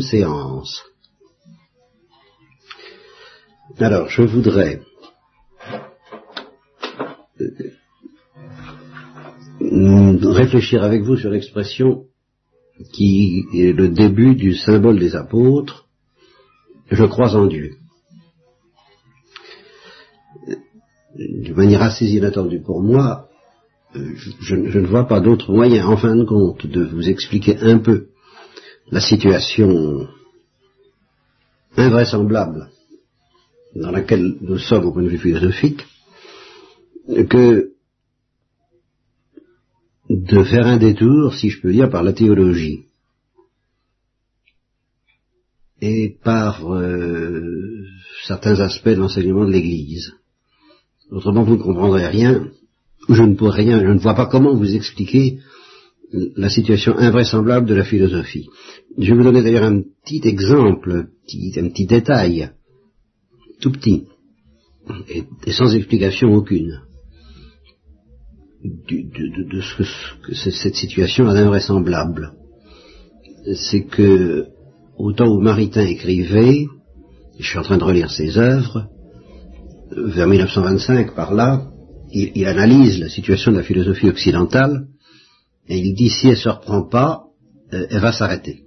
séance. Alors, je voudrais euh, réfléchir avec vous sur l'expression qui est le début du symbole des apôtres, je crois en Dieu. De manière assez inattendue pour moi, euh, je ne vois pas d'autre moyen, en fin de compte, de vous expliquer un peu la situation invraisemblable dans laquelle nous sommes au point de vue philosophique, que de faire un détour, si je peux dire, par la théologie et par euh, certains aspects de l'enseignement de l'Église. Autrement, vous ne comprendrez rien, je ne pourrai rien, je ne vois pas comment vous expliquer la situation invraisemblable de la philosophie. Je vais vous donner d'ailleurs un petit exemple, un petit, détail, tout petit, et, sans explication aucune, de, ce que, cette situation est invraisemblable. C'est que, au temps où Maritain écrivait, je suis en train de relire ses œuvres, vers 1925 par là, il analyse la situation de la philosophie occidentale, et il dit si elle se reprend pas, euh, elle va s'arrêter.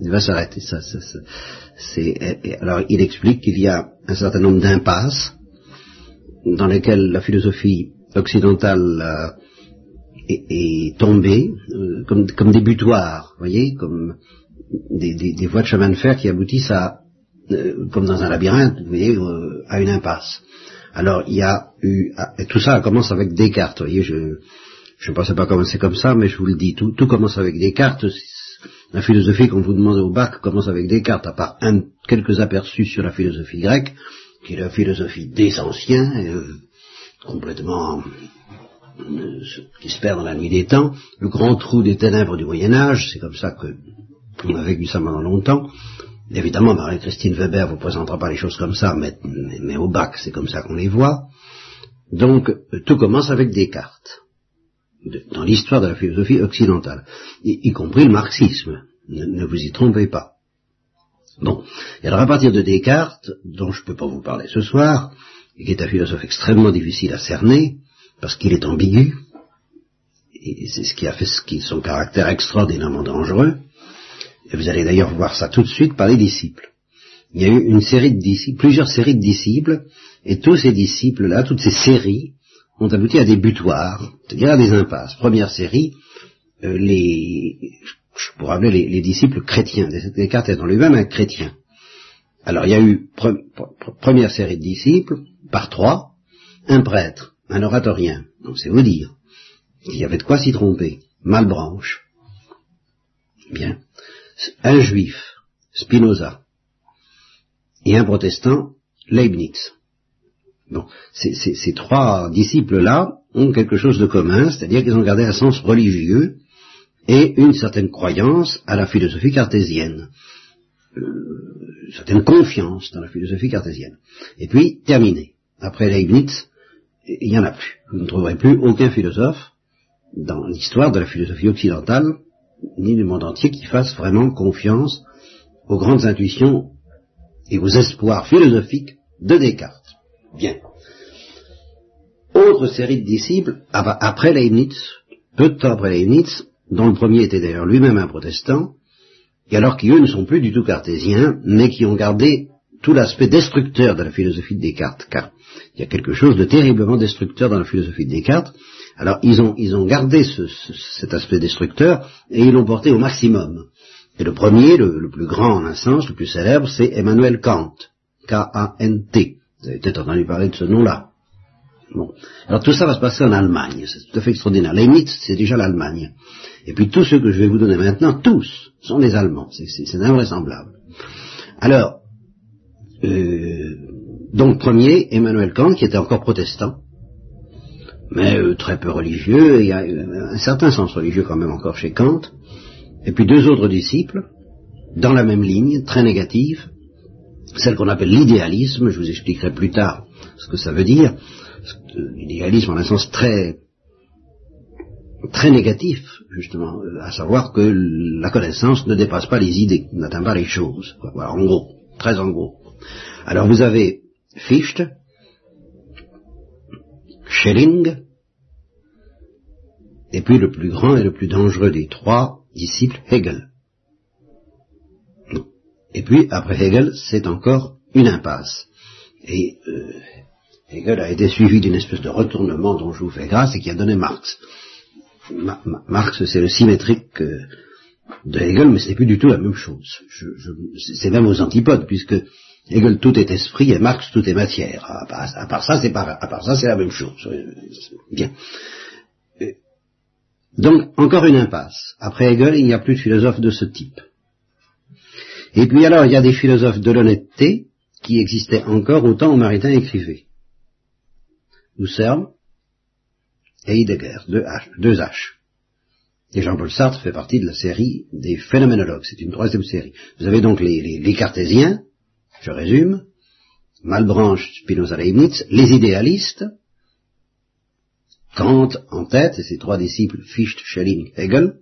Elle va s'arrêter. Ça, ça, ça alors il explique qu'il y a un certain nombre d'impasses dans lesquelles la philosophie occidentale euh, est, tombée, euh, comme, comme, des butoirs, voyez, comme des, des, des, voies de chemin de fer qui aboutissent à, comme dans un labyrinthe, vous voyez, à une impasse. Alors il y a eu, tout ça commence avec Descartes, vous voyez, je, je ne pensais pas commencer comme ça, mais je vous le dis, tout, commence avec Descartes. La philosophie qu'on vous demande au bac commence avec Descartes, à part quelques aperçus sur la philosophie grecque, qui est la philosophie des anciens, euh, complètement qui se perd dans la nuit des temps, le grand trou des ténèbres du Moyen Âge, c'est comme ça que on a vécu ça pendant longtemps. Évidemment, Marie-Christine Weber vous présentera pas les choses comme ça, mais, au bac, c'est comme ça qu'on les voit. Donc, euh, tout commence avec Dans l'histoire de la philosophie occidentale, y, compris le marxisme. Ne, vous y trompez pas. Bon, et alors à partir de Descartes, dont je ne peux pas vous parler ce soir, et qui est un philosophe extrêmement difficile à cerner, parce qu'il est ambigu, et c'est ce qui a fait son caractère extraordinairement dangereux, et vous allez d'ailleurs voir ça tout de suite par les disciples. Il y a eu une série de disciples, plusieurs séries de disciples, et tous ces disciples-là, toutes ces séries, ont abouti à des butoirs, c'est-à-dire à des impasses. Première série, euh, les, je pourrais appeler les, disciples chrétiens. Descartes en lui-même un chrétien. Alors il y a eu première série de disciples, par trois, un prêtre, un oratorien, donc c'est vous dire. Il y avait de quoi s'y tromper. Malbranche. Bien. Un juif, Spinoza. Et un protestant, Leibniz. Bon, ces, trois disciples-là ont quelque chose de commun, c'est-à-dire qu'ils ont gardé un sens religieux et une certaine croyance à la philosophie cartésienne, euh, une certaine confiance dans la philosophie cartésienne. Et puis, terminé. Après Leibniz, il n'y en a plus. Vous ne trouverez plus aucun philosophe dans l'histoire de la philosophie occidentale, ni du monde entier, qui fasse vraiment confiance aux grandes intuitions et aux espoirs philosophiques de Descartes. Bien. Autre série de disciples, après Leibniz, peu de temps après Leibniz, dont le premier était d'ailleurs lui-même un protestant, et alors qui eux ne sont plus du tout cartésiens, mais qui ont gardé tout l'aspect destructeur de la philosophie de Descartes, car il y a quelque chose de terriblement destructeur dans la philosophie de Descartes. Alors ils ont, gardé cet aspect destructeur et ils l'ont porté au maximum. Et le premier, le, le plus grand en un sens, le plus célèbre, c'est Emmanuel Kant, K-A-N-T. Vous avez peut-être entendu parler de ce nom-là. Bon. Alors tout ça va se passer en Allemagne, c'est tout à fait extraordinaire. Leibniz, c'est déjà l'Allemagne. Et puis tous ceux que je vais vous donner maintenant, tous, sont des Allemands. C'est invraisemblable. Alors, euh, donc premier, Emmanuel Kant, qui était encore protestant, mais euh, très peu religieux, il y a un certain sens religieux quand même encore chez Kant, et puis deux autres disciples, dans la même ligne, très négative, celle qu'on appelle l'idéalisme, je vous expliquerai plus tard ce que ça veut dire, l'idéalisme en un sens très très négatif, justement, à savoir que la connaissance ne dépasse pas les idées, n'atteint pas les choses. Voilà, en gros, très en gros. Alors vous avez Fichte, Schelling, et puis le plus grand et le plus dangereux des trois disciples, Hegel. Et puis, après Hegel, c'est encore une impasse. Et euh, Hegel a été suivi d'une espèce de retournement dont je vous fais grâce et qui a donné Marx. Marx, c'est le symétrique euh, de Hegel, mais ce n'est plus du tout la même chose. c'est même aux antipodes, puisque Hegel tout est esprit et Marx tout est matière. À part, ça, c'est à part ça, c'est la même chose. Bien. Euh, donc, encore une impasse. Après Hegel, il n'y a plus de philosophe de ce type. Et puis alors, il y a des philosophes de l'honnêteté qui existaient encore au temps où Maritain écrivait. Husserl et Heidegger, deux H. Et Jean-Paul Sartre fait partie de la série des phénoménologues. C'est une troisième série. Vous avez donc les, cartésiens, je résume, Malbranche, Spinoza, Leibniz, les idéalistes, Kant en tête, et ses trois disciples, Fichte, Schelling, Hegel,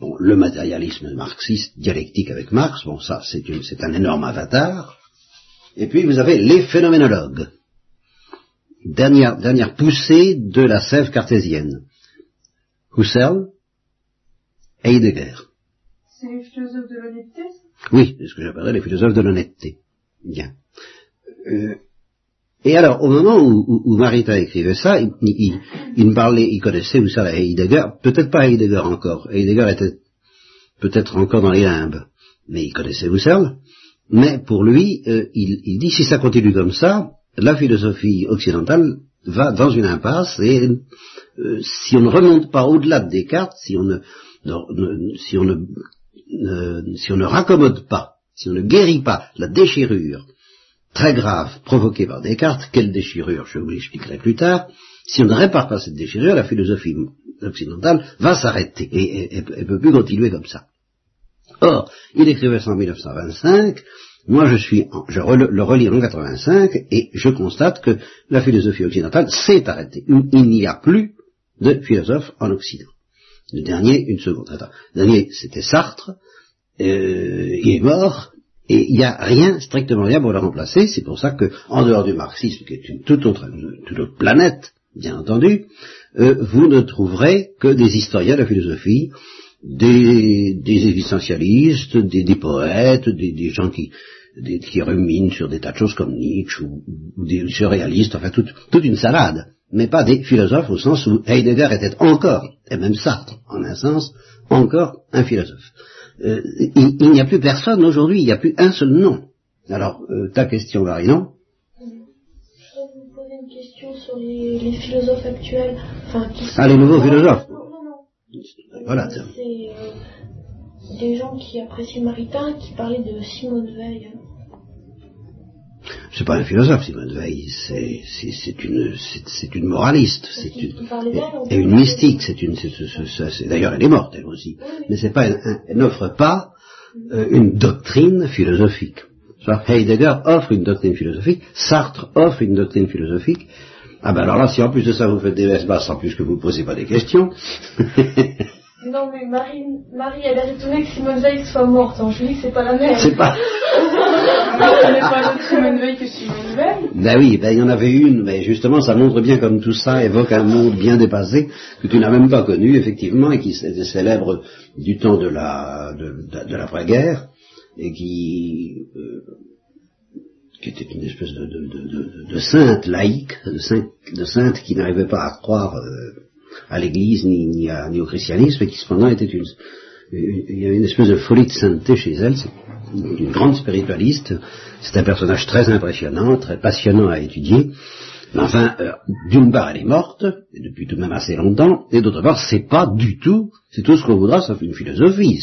bon, le matérialisme marxiste dialectique avec Marx, bon ça c'est un énorme avatar, et puis vous avez les phénoménologues, dernière, dernière poussée de la sève cartésienne. Husserl, Heidegger. C'est les philosophes de l'honnêteté Oui, c'est ce que j'appellerais les philosophes de l'honnêteté. Bien. Euh, et alors, au moment où, Marita écrivait ça, il, parlait, il connaissait Husserl et Heidegger, peut-être pas Heidegger encore. Heidegger était peut-être encore dans les limbes, mais il connaissait Husserl. Mais pour lui, euh, il, dit si ça continue comme ça, la philosophie occidentale va dans une impasse et euh, si on ne remonte pas au-delà de Descartes, si on ne, si on ne, si on ne raccommode pas, si on ne guérit pas la déchirure très grave provoquée par Descartes, quelle déchirure, je vous l'expliquerai plus tard, si on ne répare pas cette déchirure, la philosophie occidentale va s'arrêter et ne peut plus continuer comme ça. Or, il écrivait ça en 1925, moi, je suis, je le relis en 85 et je constate que la philosophie occidentale s'est arrêtée. Il n'y a plus de philosophes en Occident. Le dernier, une seconde. Attends. Le dernier, c'était Sartre. Euh, il est mort. Et il n'y a rien, strictement rien pour le remplacer. C'est pour ça que, en dehors du marxisme, qui est une toute autre, planète, bien entendu, euh, vous ne trouverez que des historiens de la philosophie, des, existentialistes, des, poètes, des, gens qui, qui ruminent sur des tas de choses comme Nietzsche ou, des surréalistes, enfin toute, toute, une salade, mais pas des philosophes au sens où Heidegger était encore, et même Sartre en un sens, encore un philosophe. Euh, il, n'y a plus personne aujourd'hui, il n'y a plus un seul nom. Alors, euh, ta question, Marie, non? Je voudrais vous poser une question sur les, les philosophes actuels. Enfin, qui ah, les nouveaux philosophes voilà. C'est euh, des gens qui apprécient Maritain qui parlaient de Simone Veil. C'est pas un philosophe, Simone Veil, c'est une, c'est une moraliste, c'est une, et, une mystique, c'est une, d'ailleurs elle est morte elle aussi, mais c'est pas, elle n'offre pas euh, une doctrine philosophique. Heidegger offre une doctrine philosophique, Sartre offre une doctrine philosophique, ah ben alors là, si en plus de ça vous faites des vestes basses, en plus que vous ne posez pas des questions. non mais Marie, Marie elle a étonnée que Simone Veil soit morte. Hein. Je lui dis que c'est pas la même. C'est pas. Ben oui, ben il y en avait une, mais justement ça montre bien comme tout ça évoque un monde bien dépassé que tu n'as même pas connu effectivement et qui était célèbre du temps de la de, de, l'après-guerre et qui euh, qui était une espèce de, de, de sainte laïque, de sainte, qui n'arrivait pas à croire euh, à l'Église ni, ni, à, ni, au christianisme, et qui cependant était une, il y avait une espèce de folie de sainteté chez elle, une grande spiritualiste, c'est un personnage très impressionnant, très passionnant à étudier, mais enfin, euh, d'une part elle est morte, et depuis tout de même assez longtemps, et d'autre part c'est pas du tout, c'est tout ce qu'on voudra sauf une philosophie,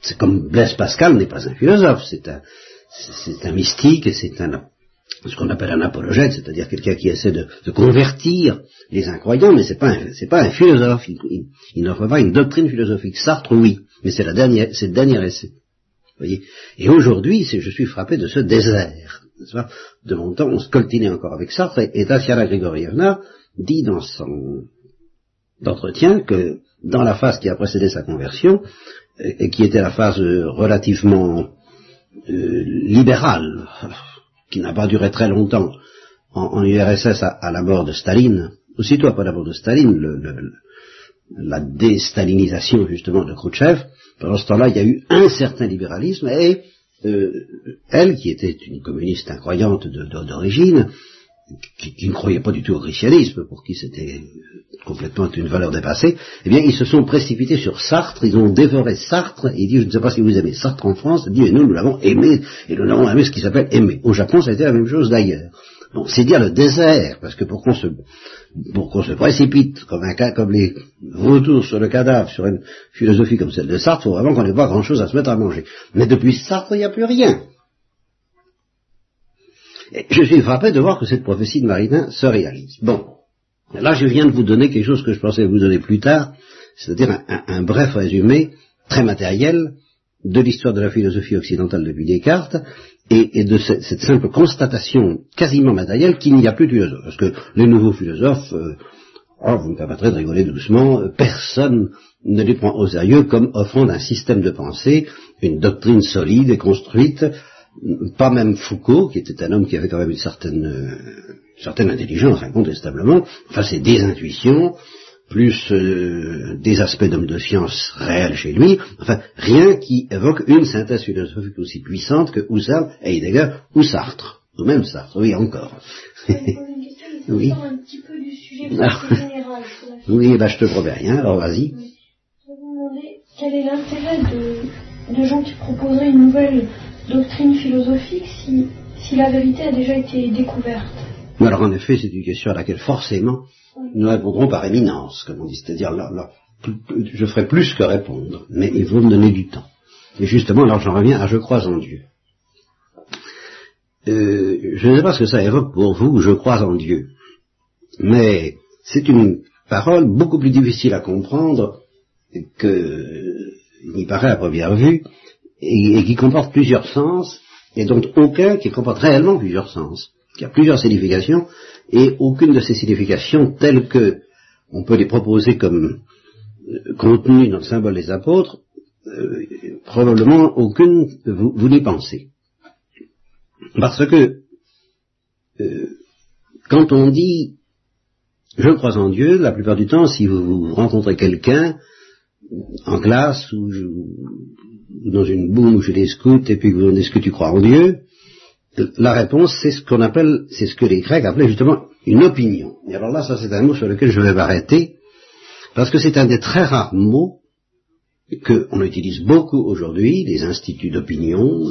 c'est comme Blaise Pascal n'est pas un philosophe, c'est un, mystique c'est un ce qu'on appelle un apologète, c'est-à-dire quelqu'un qui essaie de, convertir les incroyants, mais c'est pas c'est pas un philosophe, il, n'offre pas une doctrine philosophique. Sartre, oui, mais c'est la dernière, c'est le dernier essai. Voyez et aujourd'hui, je suis frappé de ce désert. De mon temps, on se coltinait encore avec Sartre, et, Tatiana Grigorievna dit dans son d'entretien que dans la phase qui a précédé sa conversion, et qui était la phase relativement euh, libérale, qui n'a pas duré très longtemps en, URSS à, la mort de Staline, aussitôt après la mort de Staline, le, la déstalinisation justement de Khrouchtchev, pendant ce temps-là, il y a eu un certain libéralisme et euh, elle, qui était une communiste incroyante d'origine, qui, ne croyait pas du tout au christianisme, pour qui c'était complètement une valeur dépassée, eh bien, ils se sont précipités sur Sartre, ils ont dévoré Sartre, ils disent, je ne sais pas si vous aimez Sartre en France, ils disent, nous, nous l'avons aimé, et nous l'avons aimé ce qui s'appelle aimer. Au Japon, ça a été la même chose d'ailleurs. C'est dire le désert, parce que pour qu'on se, précipite comme un comme les vautours sur le cadavre, sur une philosophie comme celle de Sartre, il faut vraiment qu'on n'ait pas grand chose à se mettre à manger. Mais depuis Sartre, il n'y a plus rien. Je suis frappé de voir que cette prophétie de Maritain se réalise. Bon. Là, je viens de vous donner quelque chose que je pensais vous donner plus tard, c'est-à-dire un bref résumé très matériel de l'histoire de la philosophie occidentale depuis Descartes, et, de cette, simple constatation quasiment matérielle qu'il n'y a plus de philosophe. Parce que les nouveaux philosophes, euh, oh, vous me permettrez de rigoler doucement, euh, personne ne les prend au sérieux comme offrant un système de pensée, une doctrine solide et construite, pas même Foucault, qui était un homme qui avait quand même une certaine, euh, certaine intelligence, incontestablement, enfin c'est des intuitions, plus euh, des aspects d'homme de science réels chez lui, enfin rien qui évoque une synthèse philosophique aussi puissante que Husserl, Heidegger ou Sartre, ou même Sartre, oui encore. oui. Un petit peu du sujet ah. général. Oui, ben je te promets rien, alors vas-y. Je vais vous demander quel est l'intérêt de, de, gens qui proposeraient une nouvelle doctrine philosophique si, si la vérité a déjà été découverte? Alors en effet, c'est une question à laquelle forcément nous répondrons par éminence, comme on dit, c'est-à-dire je ferai plus que répondre, mais il faut me donner du temps. Et justement, alors j'en reviens à je crois en Dieu. Euh, je ne sais pas ce que ça évoque pour vous, je crois en Dieu. Mais c'est une parole beaucoup plus difficile à comprendre que n'y paraît à première vue, et, qui comporte plusieurs sens, et dont aucun qui comporte réellement plusieurs sens, qui a plusieurs significations, et aucune de ces significations telles que on peut les proposer comme euh, contenues dans le symbole des apôtres, euh, probablement aucune vous, vous n'y pensez. Parce que euh, quand on dit je crois en Dieu, la plupart du temps, si vous rencontrez quelqu'un en classe ou, dans une boum ou chez les scouts et puis vous demandez est-ce que tu crois en Dieu, la réponse, c'est ce qu'on appelle, c'est ce que les Grecs appelaient justement une opinion. Et alors là, ça c'est un mot sur lequel je vais m'arrêter, parce que c'est un des très rares mots qu'on utilise beaucoup aujourd'hui, les instituts d'opinion,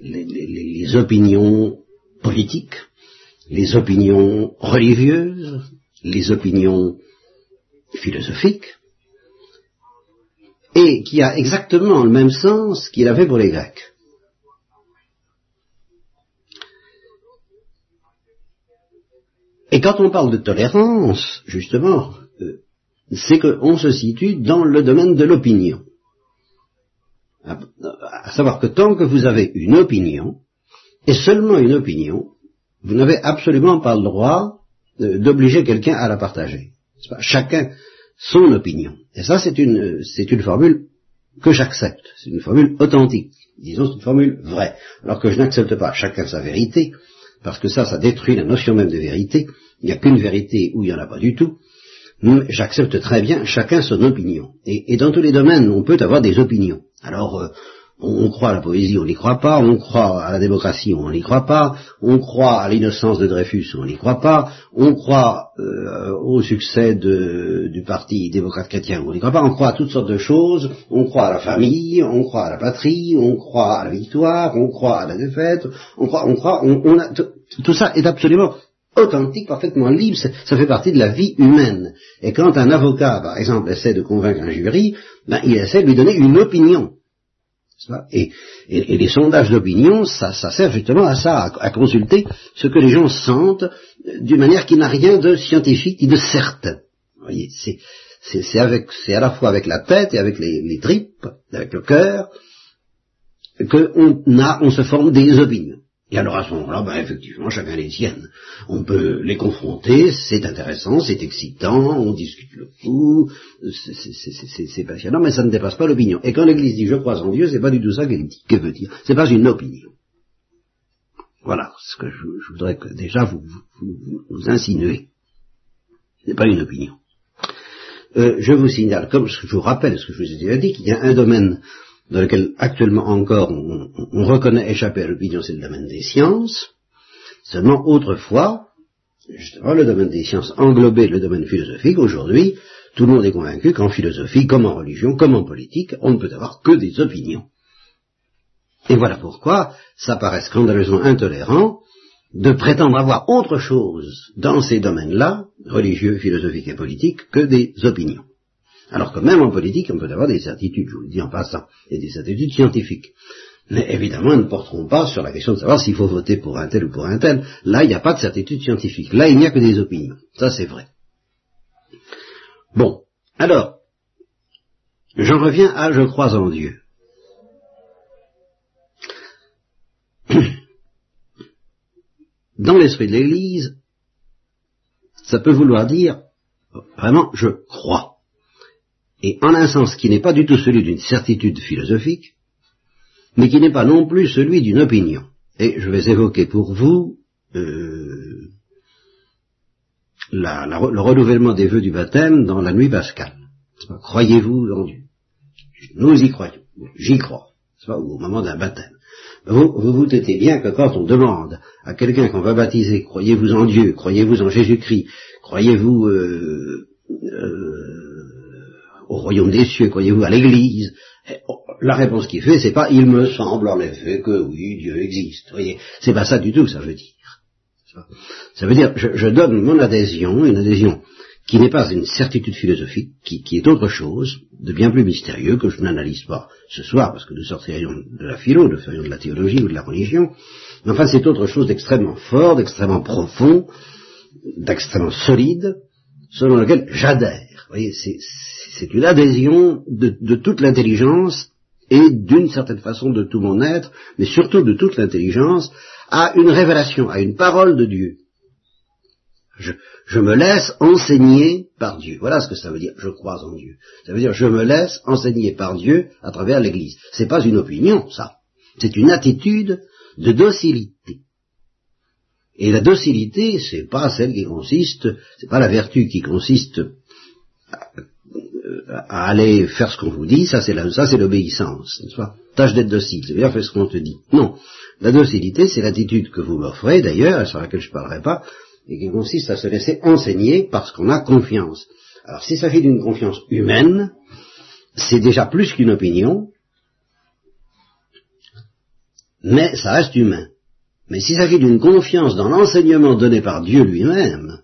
les, les, opinions politiques, les opinions religieuses, les opinions philosophiques, et qui a exactement le même sens qu'il avait pour les Grecs. Et quand on parle de tolérance, justement, euh, c'est qu'on se situe dans le domaine de l'opinion. À, savoir que tant que vous avez une opinion, et seulement une opinion, vous n'avez absolument pas le droit euh, d'obliger quelqu'un à la partager. Chacun son opinion. Et ça, c'est une, c'est une formule que j'accepte. C'est une formule authentique. Disons, c'est une formule vraie. Alors que je n'accepte pas chacun sa vérité, parce que ça, ça détruit la notion même de vérité. Il n'y a qu'une vérité où il n'y en a pas du tout. J'accepte très bien chacun son opinion. Et, dans tous les domaines, on peut avoir des opinions. Alors, euh, on, croit à la poésie, on n'y croit pas, on croit à la démocratie, on n'y croit pas, on croit à l'innocence de Dreyfus, on n'y croit pas, on croit euh, au succès du Parti démocrate chrétien, on n'y croit pas, on croit à toutes sortes de choses, on croit à la famille, on croit à la patrie, on croit à la victoire, on croit à la défaite, on croit, on croit, on, a, tout ça est absolument authentique, parfaitement libre, ça fait partie de la vie humaine. Et quand un avocat, par exemple, essaie de convaincre un jury, ben, il essaie de lui donner une opinion. Et, les sondages d'opinion, ça, sert justement à ça, à, consulter ce que les gens sentent d'une manière qui n'a rien de scientifique ni de certain. C'est, à la fois avec la tête et avec les, tripes, avec le cœur, qu'on se forme des opinions. Et alors à ce moment-là, ben, effectivement, chacun les tienne. On peut les confronter, c'est intéressant, c'est excitant, on discute le coup, c'est passionnant, mais ça ne dépasse pas l'opinion. Et quand l'Église dit je crois en Dieu, c'est pas du tout ça qu'elle dit, que veut dire. C'est pas une opinion. Voilà ce que je, voudrais que déjà vous, vous, vous, insinuez. Ce n'est pas une opinion. Euh, je vous signale, comme je vous rappelle ce que je vous ai déjà dit, qu'il y a un domaine dans lequel actuellement encore on, reconnaît échapper à l'opinion, c'est le domaine des sciences. Seulement autrefois, justement, le domaine des sciences englobait le domaine philosophique. Aujourd'hui, tout le monde est convaincu qu'en philosophie, comme en religion, comme en politique, on ne peut avoir que des opinions. Et voilà pourquoi ça paraît scandaleusement intolérant de prétendre avoir autre chose dans ces domaines-là, religieux, philosophiques et politiques, que des opinions. Alors que même en politique, on peut avoir des certitudes, je vous le dis en passant, et des certitudes scientifiques. Mais évidemment, elles ne porteront pas sur la question de savoir s'il faut voter pour un tel ou pour un tel. Là, il n'y a pas de certitude scientifique. Là, il n'y a que des opinions. Ça, c'est vrai. Bon. Alors, j'en reviens à je crois en Dieu. Dans l'esprit de l'Église, ça peut vouloir dire vraiment je crois et en un sens qui n'est pas du tout celui d'une certitude philosophique, mais qui n'est pas non plus celui d'une opinion. Et je vais évoquer pour vous euh, le renouvellement des vœux du baptême dans la nuit pascale. Croyez-vous en Dieu Nous y croyons, j'y crois, au moment d'un baptême. Vous, vous vous bien que quand on demande à quelqu'un qu'on va baptiser, croyez-vous en Dieu, croyez-vous en Jésus-Christ, croyez-vous euh, euh, royaume des cieux, croyez-vous à l'église oh, La réponse qu'il fait, c'est pas il me semble en effet que oui, Dieu existe. Voyez, c'est pas ça du tout ça veut dire. Ça veut dire, je, donne mon adhésion, une adhésion qui n'est pas une certitude philosophique, qui, est autre chose, de bien plus mystérieux, que je n'analyse pas ce soir, parce que nous sortirions de la philo, nous ferions de la théologie ou de la religion, mais enfin c'est autre chose d'extrêmement fort, d'extrêmement profond, d'extrêmement solide, selon lequel j'adhère. Vous voyez, une adhésion de, toute l'intelligence et d'une certaine façon de tout mon être, mais surtout de toute l'intelligence, à une révélation, à une parole de Dieu. Je, je, me laisse enseigner par Dieu. Voilà ce que ça veut dire, je crois en Dieu. Ça veut dire, je me laisse enseigner par Dieu à travers l'Église. C'est pas une opinion, ça. C'est une attitude de docilité. Et la docilité, c'est pas celle qui consiste, c'est pas la vertu qui consiste à, aller faire ce qu'on vous dit, ça c'est l'obéissance, Tâche d'être docile, c'est bien faire ce qu'on te dit. Non, la docilité, c'est l'attitude que vous m'offrez d'ailleurs, sur laquelle je ne parlerai pas, et qui consiste à se laisser enseigner parce qu'on a confiance. Alors s'il s'agit d'une confiance humaine, c'est déjà plus qu'une opinion, mais ça reste humain. Mais s'il s'agit d'une confiance dans l'enseignement donné par Dieu lui-même,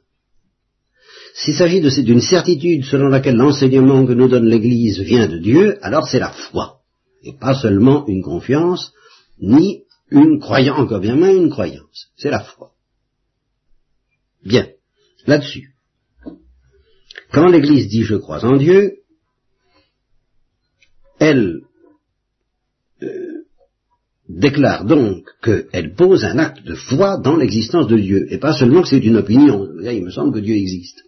s'il s'agit d'une certitude selon laquelle l'enseignement que nous donne l'Église vient de Dieu, alors c'est la foi, et pas seulement une confiance, ni une croyance, encore bien moins une croyance, c'est la foi. Bien, là-dessus. Quand l'Église dit je crois en Dieu, elle déclare donc qu'elle pose un acte de foi dans l'existence de Dieu, et pas seulement que c'est une opinion. Il me semble que Dieu existe.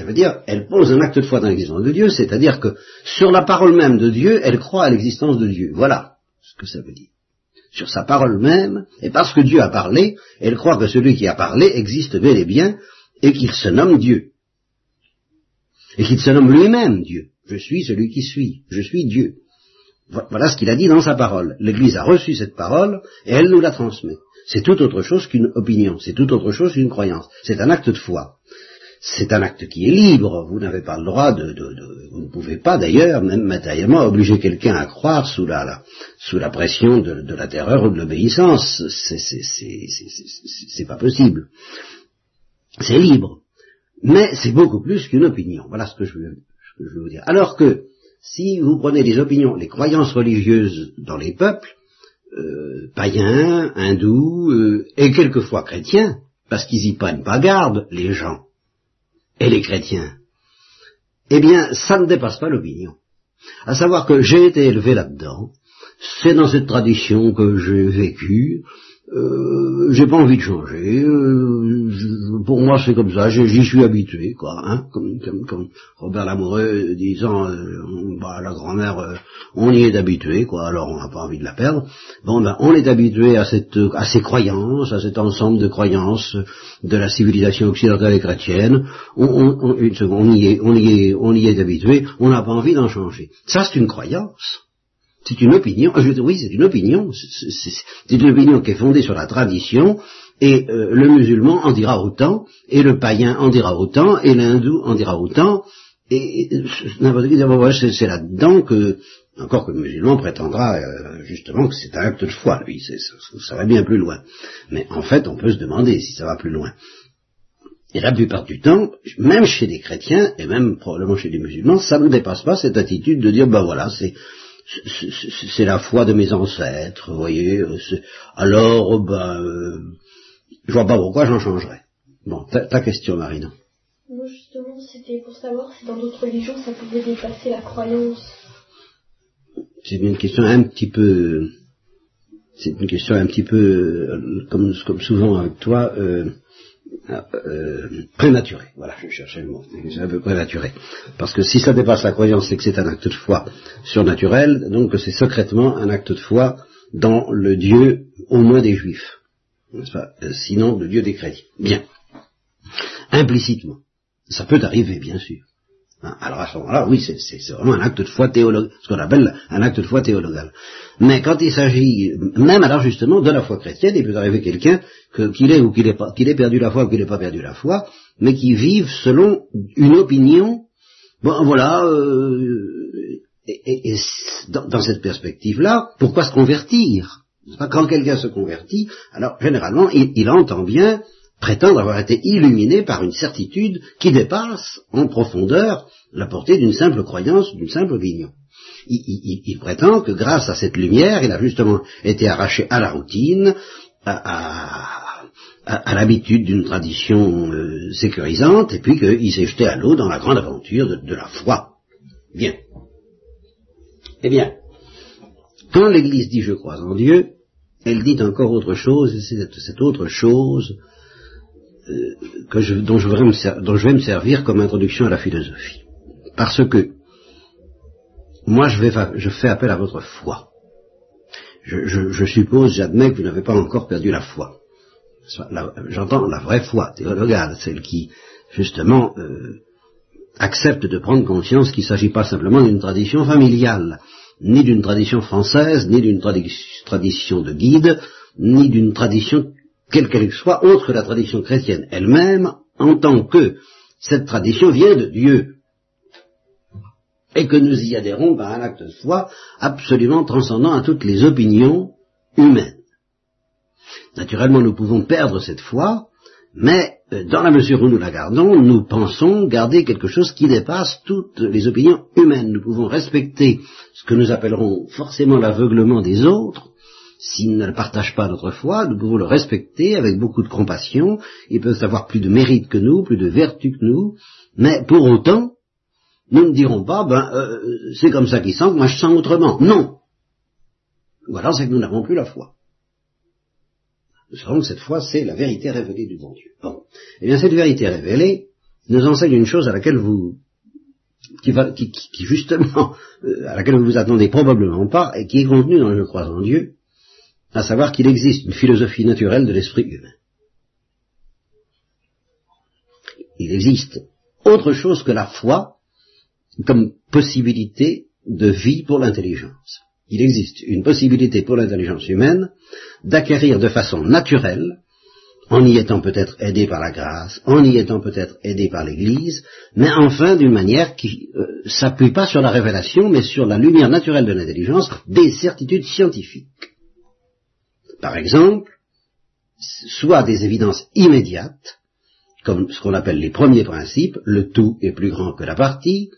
Ça veut dire, elle pose un acte de foi dans l'existence de Dieu, c'est-à-dire que sur la parole même de Dieu, elle croit à l'existence de Dieu. Voilà ce que ça veut dire. Sur sa parole même, et parce que Dieu a parlé, elle croit que celui qui a parlé existe bel et bien, et qu'il se nomme Dieu. Et qu'il se nomme lui-même Dieu. Je suis celui qui suis. Je suis Dieu. Voilà ce qu'il a dit dans sa parole. L'Église a reçu cette parole et elle nous la transmet. C'est tout autre chose qu'une opinion, c'est tout autre chose qu'une croyance. C'est un acte de foi. C'est un acte qui est libre. Vous n'avez pas le droit de, vous ne pouvez pas d'ailleurs, même matériellement, obliger quelqu'un à croire sous la, sous la pression de, la terreur ou de l'obéissance. C'est pas possible. C'est libre. Mais c'est beaucoup plus qu'une opinion. Voilà ce que je veux, ce que je veux vous dire. Alors que si vous prenez les opinions, les croyances religieuses dans les peuples, euh, païens, hindous, euh, et quelquefois chrétiens, parce qu'ils y prennent pas garde, les gens, et les chrétiens, eh bien, ça ne dépasse pas l'opinion. À savoir que j'ai été élevé là-dedans, c'est dans cette tradition que j'ai vécu, euh, j'ai pas envie de changer. Euh, pour moi, c'est comme ça. J'y suis habitué, quoi. Hein, comme, Robert Lamoureux disant, bah, la grand-mère, on y est habitué, quoi. Alors, on n'a pas envie de la perdre. Bon, ben, on est habitué à cette, à ces croyances, à cet ensemble de croyances de la civilisation occidentale et chrétienne. On y est, on y est, on y est habitué. On n'a pas envie d'en changer. Ça, c'est une croyance. C'est une opinion, je oui, c'est une opinion, c'est une opinion qui est fondée sur la tradition, et euh, le musulman en dira autant, et le païen en dira autant, et l'hindou en dira autant, et n'importe qui c'est là-dedans que, encore que le musulman prétendra euh, justement que c'est un acte de foi, lui, ça, va bien plus loin. Mais en fait, on peut se demander si ça va plus loin. Et la plupart du temps, même chez des chrétiens, et même probablement chez des musulmans, ça ne dépasse pas cette attitude de dire, ben voilà, c'est c'est la foi de mes ancêtres, vous voyez. Euh, alors, euh, ben, euh, je vois pas pourquoi j'en changerais. Bon, ta, question, Marina. Moi, justement, c'était pour savoir si dans d'autres religions ça pouvait dépasser la croyance. C'est une question un petit peu, c'est une question un petit peu, comme, comme souvent avec toi, euh, euh, prématuré. Voilà, je cherchais le mot. C'est un peu prématuré. Parce que si ça dépasse la croyance, c'est que c'est un acte de foi surnaturel, donc c'est secrètement un acte de foi dans le Dieu, au moins des Juifs. Euh, sinon, le Dieu des chrétiens. Bien. Implicitement. Ça peut arriver, bien sûr. Hein, alors à ce moment-là, oui, c'est vraiment un acte de foi théologal, ce qu'on appelle un acte de foi théologal. Mais quand il s'agit, même alors justement, de la foi chrétienne, il peut arriver quelqu'un qu'il ait ou qu'il ait perdu la foi ou qu'il n'ait pas perdu la foi, mais qui vive selon une opinion. Bon, voilà. Euh, et, dans, cette perspective-là, pourquoi se convertir? Quand quelqu'un se convertit, alors généralement, il entend bien prétendre avoir été illuminé par une certitude qui dépasse en profondeur la portée d'une simple croyance, d'une simple opinion. Il, prétend que grâce à cette lumière, il a justement été arraché à la routine, à, l'habitude d'une tradition euh, sécurisante, et puis qu'il s'est jeté à l'eau dans la grande aventure de, la foi. Bien. Eh bien, quand l'Église dit je crois en Dieu, elle dit encore autre chose, et cette autre chose que je, dont, je me, dont je vais me servir comme introduction à la philosophie. Parce que moi, je, vais, je fais appel à votre foi. Je, je, je suppose, j'admets que vous n'avez pas encore perdu la foi. J'entends la vraie foi théologale, celle qui, justement, euh, accepte de prendre conscience qu'il ne s'agit pas simplement d'une tradition familiale, ni d'une tradition française, ni d'une tradition de guide, ni d'une tradition quelle qu'elle soit, autre la tradition chrétienne elle-même, en tant que cette tradition vient de Dieu, et que nous y adhérons par un acte de foi absolument transcendant à toutes les opinions humaines. Naturellement, nous pouvons perdre cette foi, mais euh, dans la mesure où nous la gardons, nous pensons garder quelque chose qui dépasse toutes les opinions humaines. Nous pouvons respecter ce que nous appellerons forcément l'aveuglement des autres, s'ils ne partagent pas notre foi, nous pouvons le respecter avec beaucoup de compassion, ils peuvent avoir plus de mérite que nous, plus de vertu que nous, mais pour autant, nous ne dirons pas, ben, euh, c'est comme ça qu'ils sentent, moi je sens autrement. Non. Ou alors c'est que nous n'avons plus la foi. Nous savons que cette foi, c'est la vérité révélée du bon Dieu. Bon. Eh bien, cette vérité révélée nous enseigne une chose à laquelle vous, qui, qui, justement, euh, à laquelle vous vous attendez probablement pas, et qui est contenue dans Je crois en Dieu, à savoir qu'il existe une philosophie naturelle de l'esprit humain. Il existe autre chose que la foi comme possibilité de vie pour l'intelligence. Il existe une possibilité pour l'intelligence humaine d'acquérir de façon naturelle, en y étant peut-être aidé par la grâce, en y étant peut-être aidé par l'Église, mais enfin d'une manière qui euh, s'appuie pas sur la révélation, mais sur la lumière naturelle de l'intelligence, des certitudes scientifiques par exemple, soit des évidences immédiates, comme ce qu'on appelle les premiers principes, le tout est plus grand que la partie,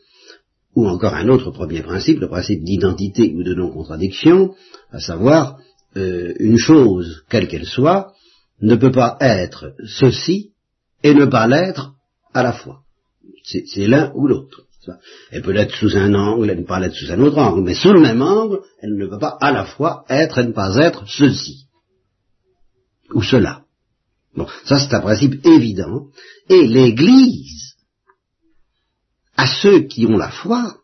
ou encore un autre premier principe, le principe d'identité ou de non-contradiction, à savoir euh, une chose, quelle qu'elle soit, ne peut pas être ceci et ne pas l'être à la fois. C'est l'un ou l'autre. Elle peut l'être sous un angle, elle ne pas l'être sous un autre angle, mais sous le même angle, elle ne peut pas à la fois être et ne pas être ceci. Ou cela. Bon, ça c'est un principe évident. Et l'Église, à ceux qui ont la foi,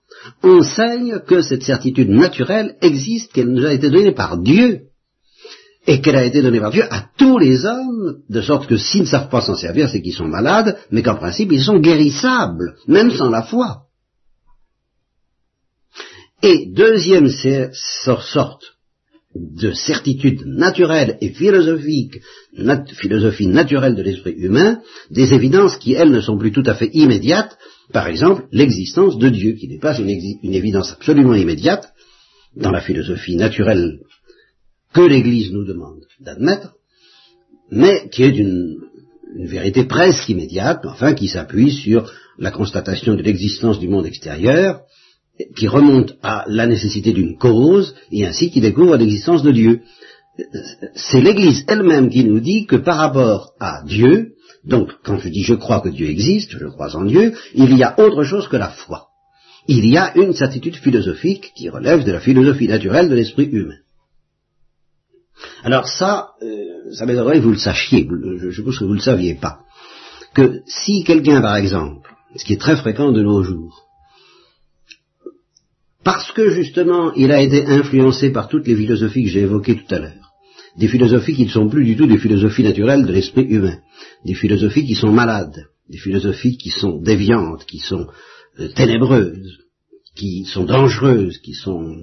enseigne que cette certitude naturelle existe, qu'elle nous a été donnée par Dieu, et qu'elle a été donnée par Dieu à tous les hommes, de sorte que s'ils ne savent pas s'en servir, c'est qu'ils sont malades, mais qu'en principe, ils sont guérissables, même sans la foi. Et deuxième sorte de certitude naturelle et philosophique, philosophie naturelle de l'esprit humain, des évidences qui, elles, ne sont plus tout à fait immédiates, par exemple, l'existence de Dieu, qui n'est pas une, évidence absolument immédiate. Dans la philosophie naturelle que l'Église nous demande d'admettre, mais qui est une vérité presque immédiate, enfin qui s'appuie sur la constatation de l'existence du monde extérieur, qui remonte à la nécessité d'une cause, et ainsi qui découvre l'existence de Dieu. C'est l'Église elle-même qui nous dit que par rapport à Dieu, donc quand je dis je crois que Dieu existe, je crois en Dieu, il y a autre chose que la foi. Il y a une certitude philosophique qui relève de la philosophie naturelle de l'esprit humain. Alors ça, euh, ça m'aiderait que vous le sachiez, je suppose que vous ne le saviez pas, que si quelqu'un par exemple, ce qui est très fréquent de nos jours, parce que justement il a été influencé par toutes les philosophies que j'ai évoquées tout à l'heure, des philosophies qui ne sont plus du tout des philosophies naturelles de l'esprit humain, des philosophies qui sont malades, des philosophies qui sont déviantes, qui sont euh, ténébreuses, qui sont dangereuses, qui sont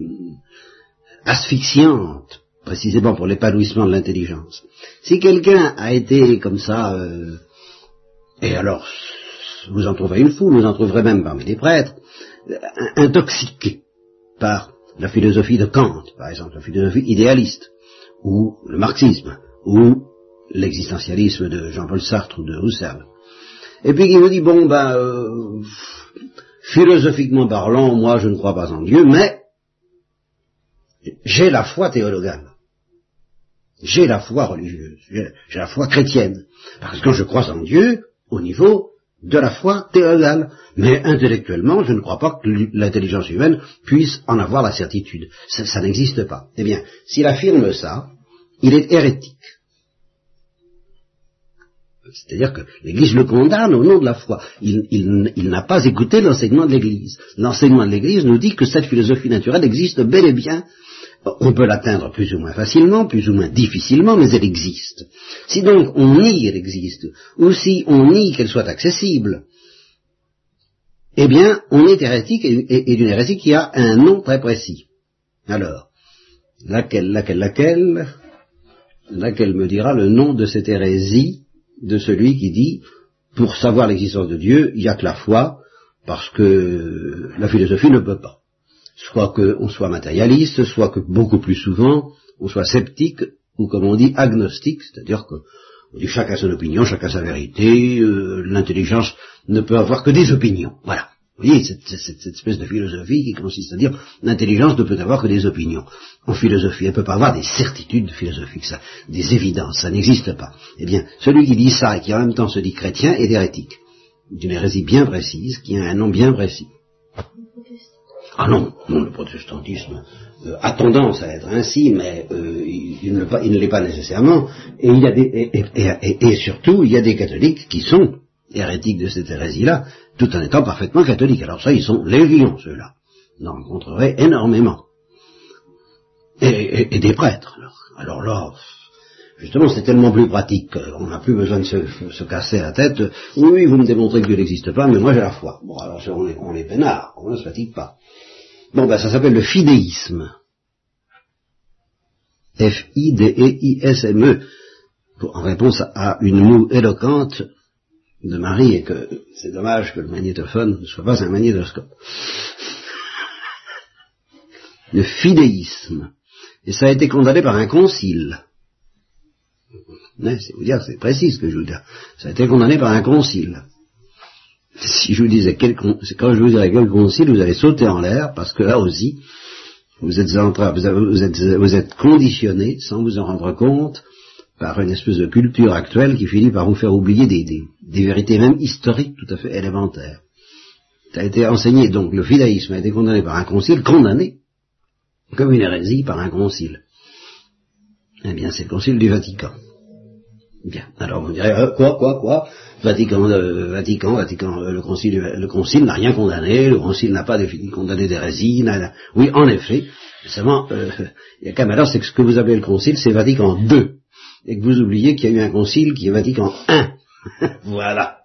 asphyxiantes, précisément pour l'épanouissement de l'intelligence. Si quelqu'un a été comme ça, euh, et alors vous en trouverez une foule, vous en trouverez même parmi les prêtres, intoxiqué par la philosophie de Kant, par exemple, la philosophie idéaliste, ou le marxisme, ou l'existentialisme de Jean-Paul Sartre ou de Husserl. Et puis qui vous dit, bon, ben, euh, philosophiquement parlant, moi je ne crois pas en Dieu, mais j'ai la foi théologale. J'ai la foi religieuse, j'ai la foi chrétienne. Parce que je crois en Dieu au niveau de la foi théologale. Mais intellectuellement, je ne crois pas que l'intelligence humaine puisse en avoir la certitude. Ça, n'existe pas. Eh bien, s'il affirme ça, il est hérétique. C'est-à-dire que l'Église le condamne au nom de la foi. Il n'a pas écouté l'enseignement de l'Église. L'enseignement de l'Église nous dit que cette philosophie naturelle existe bel et bien on peut l'atteindre plus ou moins facilement, plus ou moins difficilement, mais elle existe. Si donc on nie qu'elle existe, ou si on nie qu'elle soit accessible, eh bien, on est hérétique et, d'une hérésie qui a un nom très précis. Alors, laquelle, laquelle, laquelle, laquelle me dira le nom de cette hérésie de celui qui dit, pour savoir l'existence de Dieu, il n'y a que la foi, parce que la philosophie ne peut pas soit qu'on soit matérialiste, soit que beaucoup plus souvent on soit sceptique, ou comme on dit agnostique, c'est-à-dire que on dit chacun son opinion, chacun sa vérité, euh, l'intelligence ne peut avoir que des opinions. Voilà. Vous voyez, cette, cette, espèce de philosophie qui consiste à dire l'intelligence ne peut avoir que des opinions. En philosophie, elle ne peut pas avoir des certitudes philosophiques, ça, des évidences, ça n'existe pas. Eh bien, celui qui dit ça et qui en même temps se dit chrétien est hérétique, d'une hérésie bien précise, qui a un nom bien précis. Ah non, non, le protestantisme euh, a tendance à être ainsi, mais euh, il, ne, l'est pas nécessairement. Et, surtout, il y a des catholiques qui sont hérétiques de cette hérésie-là, tout en étant parfaitement catholiques. Alors ça, ils sont légions, ceux-là. On en rencontrerait énormément. Et, des prêtres. Alors, là, justement, c'est tellement plus pratique qu'on n'a plus besoin de se, casser la tête. Oui, vous me démontrez que Dieu n'existe pas, mais moi j'ai la foi. Bon, alors on est, on on ne se fatigue pas. Bon, ben ça s'appelle le fidéisme. F-I-D-E-I-S-M-E, en réponse à une moue éloquente de Marie, et que c'est dommage que le magnétophone ne soit pas un magnétoscope. Le fidéisme. Et ça a été condamné par un concile. C'est vous dire, c'est précis ce que je vous dis. Ça a été condamné par un concile si je vous disais quel, quand je vous dirais quel concile, vous allez sauter en l'air, parce que là aussi, vous êtes en train, vous, êtes, vous êtes conditionné, sans vous en rendre compte, par une espèce de culture actuelle qui finit par vous faire oublier des, des, des vérités même historiques tout à fait élémentaires. Ça a été enseigné, donc le fidaïsme a été condamné par un concile, condamné comme une hérésie par un concile. Eh bien, c'est le concile du Vatican. Bien. Alors vous direz euh, quoi, quoi, quoi? Vatican, euh, Vatican, Vatican, euh, le concile, le concile n'a rien condamné, le concile n'a pas défini, condamné d'hérésie. Oui, en effet. Seulement, il y a quand même alors, c'est que ce que vous appelez le concile, c'est Vatican II, et que vous oubliez qu'il y a eu un concile qui est Vatican I. voilà.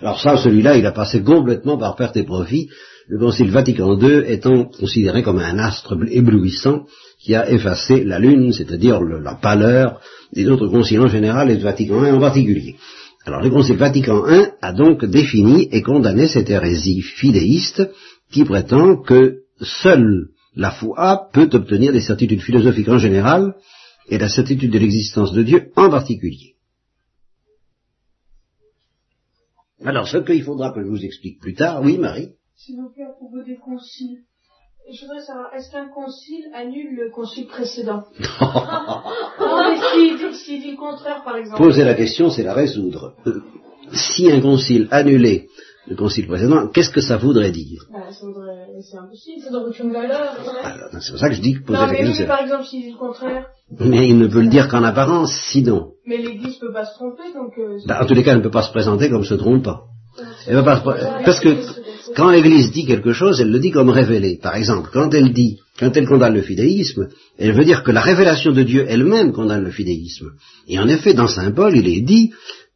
Alors ça, celui-là, il a passé complètement par perte et profit, le concile Vatican II étant considéré comme un astre éblouissant qui a effacé la Lune, c'est-à-dire la pâleur des autres conciles en général et de Vatican I en particulier. Alors le Concile Vatican I a donc défini et condamné cette hérésie fidéiste qui prétend que seule la foi peut obtenir des certitudes philosophiques en général et la certitude de l'existence de Dieu en particulier. Alors ce qu'il faudra que je vous explique plus tard, oui Marie? Vous des conciles, je voudrais savoir, est-ce qu'un concile annule le concile précédent Non, mais s'il dit, le contraire, par exemple. Poser la question, c'est la résoudre. Euh, si un concile annulait le concile précédent, qu'est-ce que ça voudrait dire? Bah, C'est impossible, ça n'aurait aucune valeur. C'est pour ça que je dis que poser non, la mais question. Oui, par exemple, s'il dit le contraire. Mais il ne peut le dire qu'en apparence, sinon. Mais l'Église ne peut pas se tromper, donc. Euh, bah, en tous les cas, elle ne peut pas se présenter comme se trompant. Elle pas Parce que quand l'Église dit quelque chose, elle le dit comme révélé. Par exemple, quand elle dit, quand elle condamne le fidéisme, elle veut dire que la révélation de Dieu elle-même condamne le fidéisme. Et en effet, dans Saint Paul, il est dit,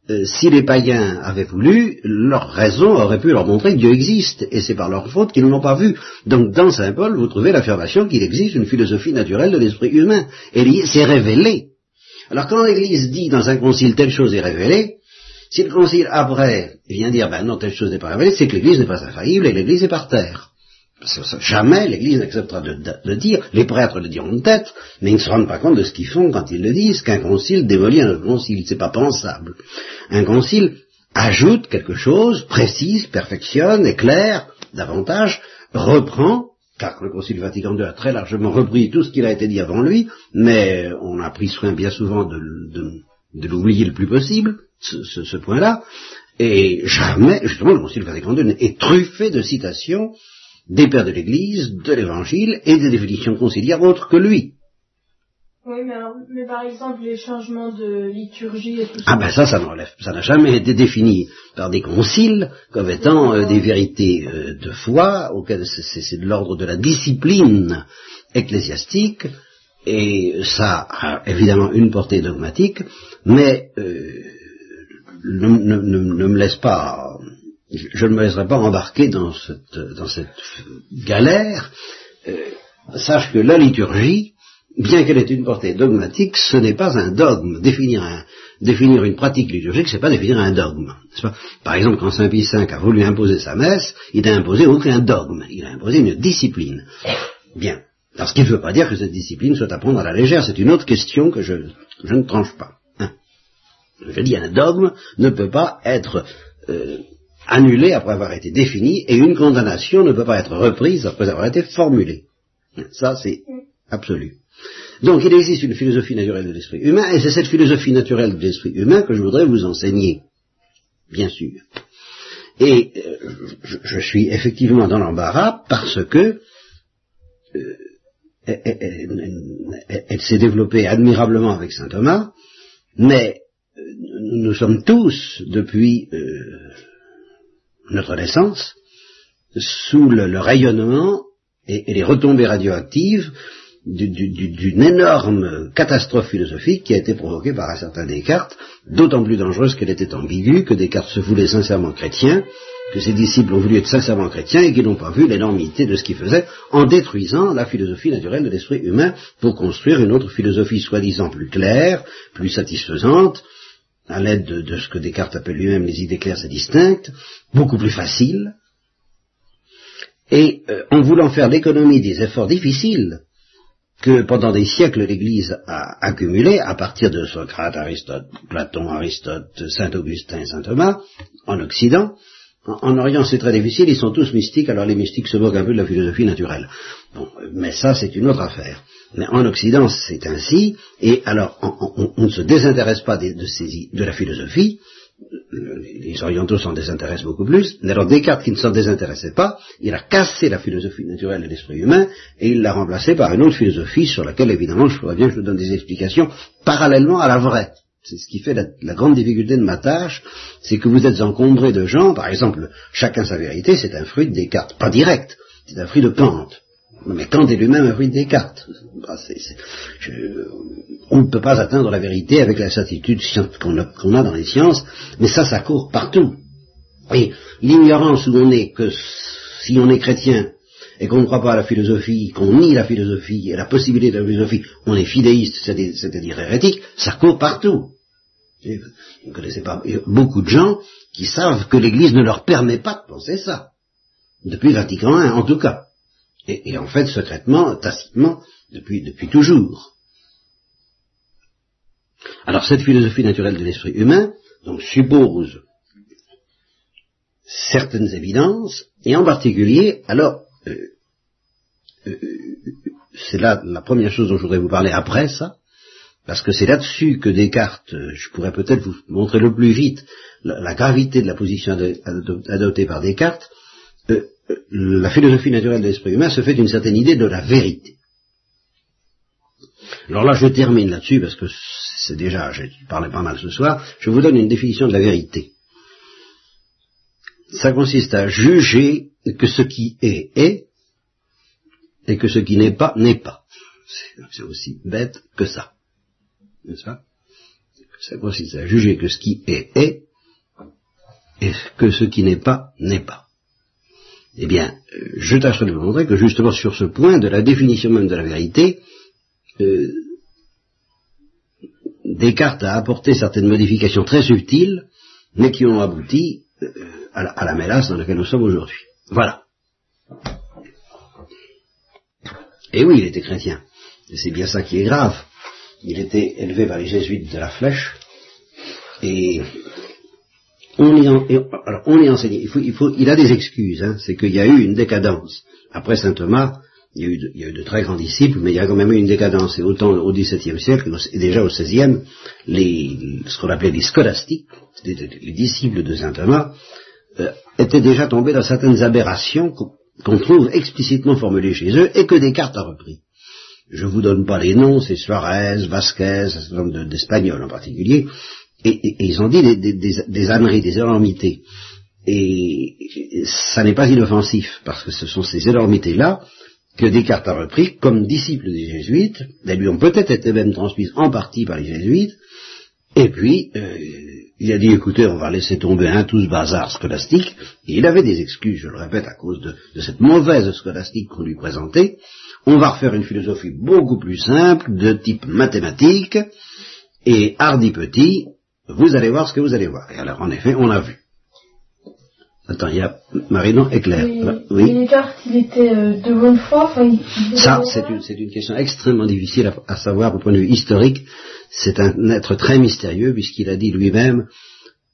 euh, si les païens avaient voulu, leur raison aurait pu leur montrer que Dieu existe, et c'est par leur faute qu'ils ne l'ont pas vu. Donc dans Saint Paul, vous trouvez l'affirmation qu'il existe une philosophie naturelle de l'esprit humain. Et c'est révélé. Alors quand l'Église dit dans un concile telle chose est révélée, si le concile après vient dire, ben non, telle chose n'est pas révélée, c'est que l'Église n'est pas infaillible et l'Église est par terre. Jamais l'Église n'acceptera de, de, dire, les prêtres le diront de tête, mais ils ne se rendent pas compte de ce qu'ils font quand ils le disent, qu'un concile démolit un autre concile, c'est pas pensable. Un concile ajoute quelque chose, précise, perfectionne, éclaire, davantage, reprend, car le concile Vatican II a très largement repris tout ce qu'il a été dit avant lui, mais on a pris soin bien souvent de, de l'oublier le plus possible, ce, ce, point-là, et jamais, justement, le Concile Vatican II est truffé de citations des pères de l'Église, de l'Évangile et des définitions conciliaires autres que lui. Oui, mais, alors, mais par exemple, les changements de liturgie et tout ça. Ah ben ça, ça n'a jamais été défini par des conciles comme étant euh, des vérités euh, de foi, auxquelles c'est de l'ordre de la discipline ecclésiastique, et ça a évidemment une portée dogmatique, mais euh, ne, me laisse pas, je, ne me laisserai pas embarquer dans cette, galère. Euh, sache que la liturgie, bien qu'elle ait une portée dogmatique, ce n'est pas un dogme. Définir, un, définir une pratique liturgique, c'est pas définir un dogme. Par exemple, quand Saint Pie V a voulu imposer sa messe, il n'a imposé aucun dogme, il a imposé une discipline. Bien. Alors ce qui ne veut pas dire que cette discipline soit à prendre à la légère, c'est une autre question que je, je ne tranche pas. Je dis, un dogme ne peut pas être euh, annulé après avoir été défini, et une condamnation ne peut pas être reprise après avoir été formulée. Ça, c'est absolu. Donc, il existe une philosophie naturelle de l'esprit humain, et c'est cette philosophie naturelle de l'esprit humain que je voudrais vous enseigner, bien sûr. Et euh, je, suis effectivement dans l'embarras parce que euh, elle s'est développée admirablement avec saint Thomas, mais nous sommes tous, depuis euh, notre naissance, sous le, rayonnement et, les retombées radioactives d'une énorme catastrophe philosophique qui a été provoquée par un certain Descartes, d'autant plus dangereuse qu'elle était ambiguë, que Descartes se voulait sincèrement chrétien, que ses disciples ont voulu être sincèrement chrétiens et qu'ils n'ont pas vu l'énormité de ce qu'il faisait en détruisant la philosophie naturelle de l'esprit humain pour construire une autre philosophie soi-disant plus claire, plus satisfaisante, à l'aide de, ce que Descartes appelle lui-même les idées claires et distinctes, beaucoup plus facile, et euh, en voulant faire l'économie des efforts difficiles que pendant des siècles l'Église a accumulés, à partir de Socrate, Aristote, Platon, Aristote, Saint Augustin, Saint Thomas, en Occident, en, Orient, c'est très difficile, ils sont tous mystiques, alors les mystiques se moquent un peu de la philosophie naturelle. Bon, mais ça, c'est une autre affaire. Mais en Occident, c'est ainsi, et alors, on, ne se désintéresse pas de, la philosophie, les orientaux s'en désintéressent beaucoup plus, mais alors Descartes, qui ne s'en désintéressait pas, il a cassé la philosophie naturelle de l'esprit humain, et il l'a remplacée par une autre philosophie sur laquelle, évidemment, je voudrais bien que je vous donne des explications parallèlement à la vraie C'est ce qui fait la, grande difficulté de ma tâche, c'est que vous êtes encombré de gens, par exemple, chacun sa vérité, c'est un fruit de Descartes, pas direct, c'est un fruit de Kant. Mais Kant est lui-même un fruit de Descartes. Bah, on ne peut pas atteindre la vérité avec la certitude qu'on a, dans les sciences, mais ça, ça court partout. Et l'ignorance où on est, que si on est chrétien et qu'on ne croit pas à la philosophie, qu'on nie la philosophie et la possibilité de la philosophie, on est fidéiste, c'est-à-dire hérétique, ça court partout. Vous ne connaissez pas beaucoup de gens qui savent que l'Église ne leur permet pas de penser ça. Depuis Vatican I, en tout cas. Et, en fait, secrètement, tacitement, depuis, depuis toujours. Alors cette philosophie naturelle de l'esprit humain, donc suppose certaines évidences, et en particulier, alors, euh, c'est là la première chose dont je voudrais vous parler après ça, parce que c'est là-dessus que Descartes, euh, je pourrais peut-être vous montrer le plus vite la, gravité de la position adoptée par Descartes, la philosophie naturelle de l'esprit humain se fait d'une certaine idée de la vérité. Alors là, je termine là-dessus parce que c'est déjà, j'ai parlé pas mal ce soir, je vous donne une définition de la vérité. Ça consiste à juger que ce qui est est et que ce qui n'est pas n'est pas. C'est aussi bête que ça. N'est-ce pas? Ça consiste à juger que ce qui est est et que ce qui n'est pas n'est pas. Eh bien, je tâcherai de vous montrer que justement sur ce point de la définition même de la vérité, euh, Descartes a apporté certaines modifications très subtiles, mais qui ont abouti euh, à, la, mélasse dans laquelle nous sommes aujourd'hui. Voilà. Et oui, il était chrétien. Et c'est bien ça qui est grave. Il était élevé par les jésuites de la flèche, et on y, alors on. Il, faut, il, a des excuses. Hein. c'est qu'il y a eu une décadence. Après saint Thomas, il y, a eu de, il y, a eu de, très grands disciples, mais il y a quand même eu une décadence. Et autant au XVIIe siècle, et déjà au XVIe, les, ce qu'on appelait les scolastiques, les, les disciples de saint Thomas, euh, étaient déjà tombés dans certaines aberrations qu'on trouve explicitement formulées chez eux et que Descartes a repris. Je vous donne pas les noms, c'est Suarez, Vasquez, un nombre d'Espagnols en particulier, et, ils ont dit des, des, des, énormités. Et ça n'est pas inoffensif, parce que ce sont ces énormités-là que Descartes a repris comme disciples des jésuites, elles lui ont peut-être été même transmises en partie par les jésuites, et puis euh, il a dit écoutez, on va laisser tomber un tout ce bazar scolastique, et il avait des excuses, je le répète, à cause de, cette mauvaise scolastique qu'on lui présentait, on va refaire une philosophie beaucoup plus simple, de type mathématique, et hardi petit, vous allez voir ce que vous allez voir. Et alors, en effet, on l'a vu. Attends, il y a Marinon éclair. Oui. oui. il était de bonne foi. Ça, c'est une, une, question extrêmement difficile à, savoir au point de vue historique. C'est un être très mystérieux puisqu'il a dit lui-même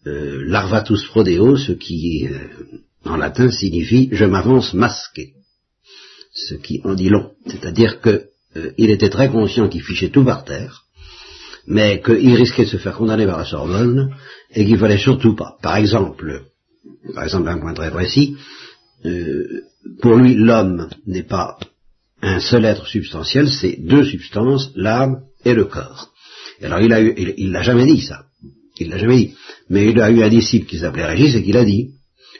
euh, larvatus prodeo, ce qui euh, en latin signifie je m'avance masqué. Ce qui en dit long. C'est-à-dire que euh, il était très conscient qu'il fichait tout par terre mais qu'il risquait de se faire condamner par la Sorbonne et qu'il fallait surtout pas. Par exemple, par exemple un point très précis, euh, pour lui l'homme n'est pas un seul être substantiel, c'est deux substances, l'âme et le corps. Alors il a eu, il l'a jamais dit ça, il l'a jamais dit, mais il a eu un disciple qui s'appelait Régis et qui l'a dit.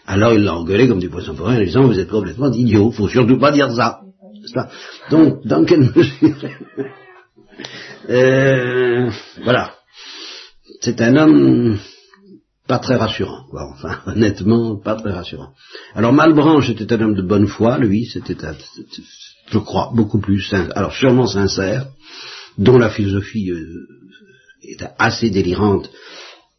Alors il l'a engueulé comme du poisson pour en disant vous êtes complètement idiot, faut surtout pas dire ça. Donc dans quelle mesure euh, voilà. C'est un homme pas très rassurant, quoi. Enfin, honnêtement, pas très rassurant. Alors Malbranche était un homme de bonne foi, lui, c'était, je crois, beaucoup plus, alors sûrement sincère, dont la philosophie euh, est assez délirante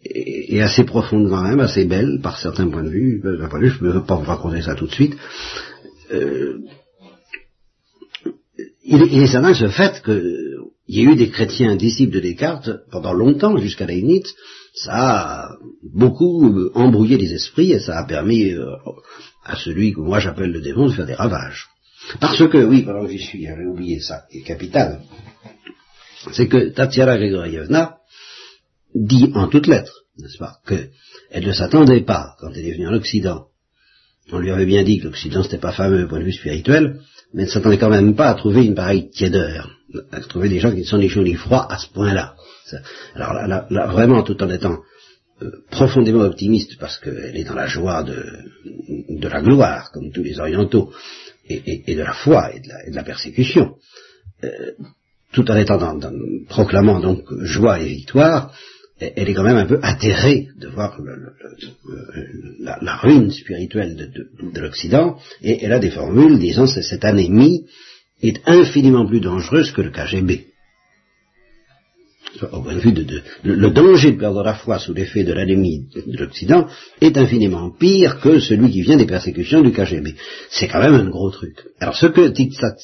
et, assez profonde quand même, assez belle par certains points de vue. je ne peux pas vous raconter ça tout de suite. Euh, il, est certain ce fait que il y a eu des chrétiens disciples de Descartes pendant longtemps, jusqu'à Leibniz, ça a beaucoup embrouillé les esprits et ça a permis euh, à celui que moi j'appelle le démon de faire des ravages. Parce que, oui, pendant que j'y suis, j'avais oublié ça, qui est capital, c'est que Tatiana Grigorievna dit en toutes lettres, n'est-ce pas, qu'elle ne s'attendait pas, quand elle est venue en Occident, on lui avait bien dit que l'Occident n'était pas fameux au point de vue spirituel, mais ne s'attendait quand même pas à trouver une pareille tiédeur, à trouver des gens qui sont des chauds ni froids à ce point-là. Alors là, là, vraiment, tout en étant euh, profondément optimiste, parce qu'elle est dans la joie de, de la gloire, comme tous les orientaux, et, de la foi et de la, persécution, euh, tout en étant dans, proclamant donc joie et victoire, elle est quand même un peu atterrée de voir la, ruine spirituelle de, l'Occident, et elle a des formules disant que cette anémie est infiniment plus dangereuse que le KGB. Au point de vue de, le danger de perdre la foi sous l'effet de l'anémie de l'Occident est infiniment pire que celui qui vient des persécutions du KGB. C'est quand même un gros truc. Alors ce que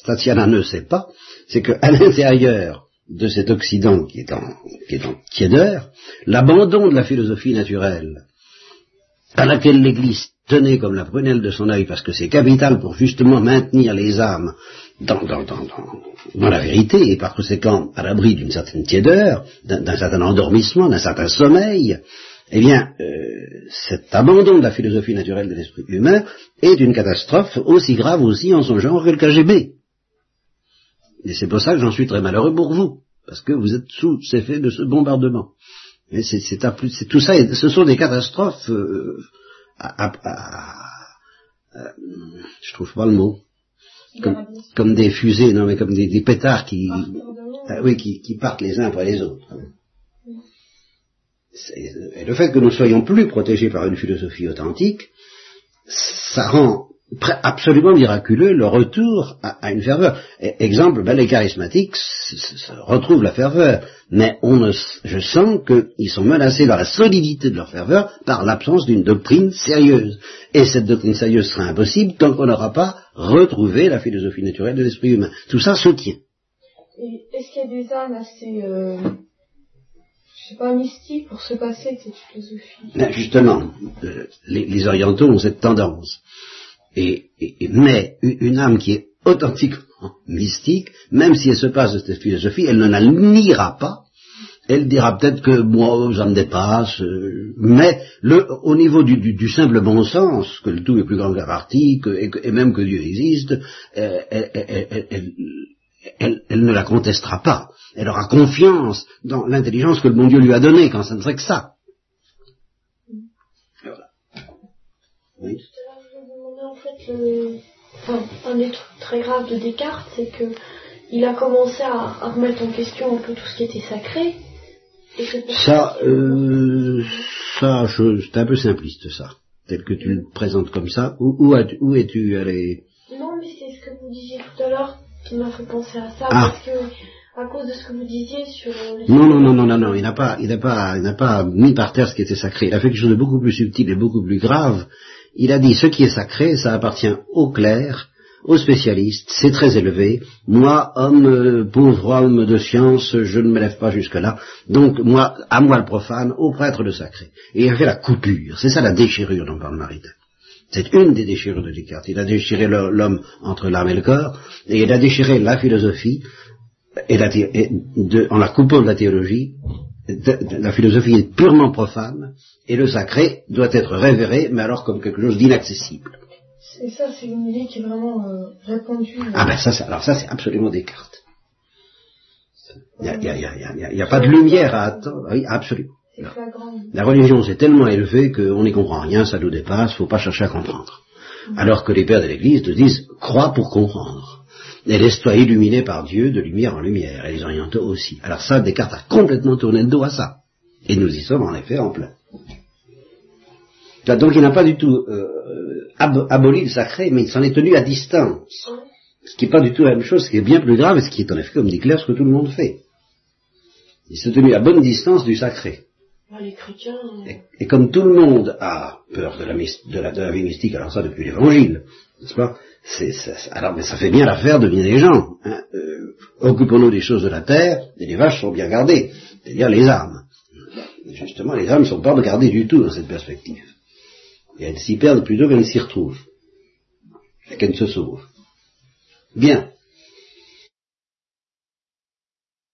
Tatiana ne sait pas, c'est qu'à l'intérieur de cet Occident qui est en, qui est en tiédeur, l'abandon de la philosophie naturelle, à laquelle l'Église tenait comme la prunelle de son œil, parce que c'est capital pour justement maintenir les âmes dans, dans, dans, dans, la vérité, et par conséquent à l'abri d'une certaine tiédeur, d'un certain endormissement, d'un certain sommeil, eh bien, euh, cet abandon de la philosophie naturelle de l'esprit humain est une catastrophe aussi grave aussi en son genre que le KGB. Et c'est pour ça que j'en suis très malheureux pour vous, parce que vous êtes sous l'effet de ce bombardement. Mais c'est, c'est, tout ça, ce sont des catastrophes. Euh, à, je trouve pas le mot. Comme, des fusées, non mais comme des, pétards qui, ah, oui, qui, qui, partent les uns après les autres. Et le fait que nous soyons plus protégés par une philosophie authentique, ça rend absolument miraculeux le retour à, une ferveur. exemple, ben, les charismatiques retrouvent la ferveur, mais on je sens qu'ils sont menacés dans la solidité de leur ferveur par l'absence d'une doctrine sérieuse. Et cette doctrine sérieuse sera impossible tant qu'on n'aura pas retrouvé la philosophie naturelle de l'esprit humain. Tout ça se tient. Est-ce qu'il y a des âmes assez, euh, je sais pas, mystiques pour se passer de cette philosophie? Ben, Justement, euh, les orientaux ont cette tendance et, mais une âme qui est authentiquement mystique, même si elle se passe de cette philosophie, elle ne la niera pas. Elle dira peut-être que moi, ça me dépasse, euh, mais le, au niveau du, simple bon sens, que le tout est plus grand que la partie, et, même que Dieu existe, euh, elle, ne la contestera pas. Elle aura confiance dans l'intelligence que le bon Dieu lui a donnée, quand ça ne serait que ça. Voilà. Oui un des trucs très graves de Descartes, c'est que il a commencé à, remettre en question un peu tout ce qui était sacré. ça, euh, ça, c'est un peu simpliste, ça, tel que tu le présentes comme ça. Où, où, où es-tu allé? Non, mais c'est ce que vous disiez tout à l'heure qui m'a fait penser à ça, ah. parce que à cause de ce que vous disiez sur les non non non non non non il n'a pas il n'a pas il n'a pas mis par terre ce qui était sacré il a fait quelque chose de beaucoup plus subtil et beaucoup plus grave il a dit ce qui est sacré, ça appartient au clerc, aux spécialistes, c'est très élevé. Moi, homme, euh, pauvre homme de science, je ne me lève pas jusque-là. Donc, moi, à moi le profane, au prêtre le sacré. Et il a fait la coupure. C'est ça la déchirure dont parle Maritain. C'est une des déchirures de Descartes. Il a déchiré l'homme entre l'âme et le corps, et il a déchiré la philosophie, et, en la coupant de la théologie, la philosophie est purement profane et le sacré doit être révéré, mais alors comme quelque chose d'inaccessible. Et ça, c'est une idée qui est vraiment euh, répandue. Ah ben ça, alors ça, c'est absolument Descartes. Il n'y a, pas de lumière à attendre. Oui, absolument. La religion s'est tellement élevée qu'on n'y comprend rien, ça nous dépasse, faut pas chercher à comprendre. Alors que les pères de l'Église te disent, crois pour comprendre et laisse-toi illuminer par Dieu de lumière en lumière, et les orientaux aussi. Alors ça, Descartes a complètement tourné le dos à ça. Et nous y sommes en effet en plein. Donc il n'a pas du tout euh, aboli le sacré, mais il s'en est tenu à distance. Ce qui n'est pas du tout la même chose, ce qui est bien plus grave, et ce qui est en effet, comme dit Claire, ce que tout le monde fait. Il s'est tenu à bonne distance du sacré. Ah, les chrétiens... et, comme tout le monde a peur de la, de la vie mystique, alors ça depuis l'évangile, n'est-ce pas? Alors, mais ça fait bien l'affaire de bien des gens. Hein. Euh, occupons-nous des choses de la terre, et les vaches sont bien gardées, c'est-à-dire les âmes. justement, les âmes ne sont pas regardées du tout dans cette perspective. Et elles s'y perdent plutôt qu'elles s'y retrouvent, et qu'elles se sauvent. Bien.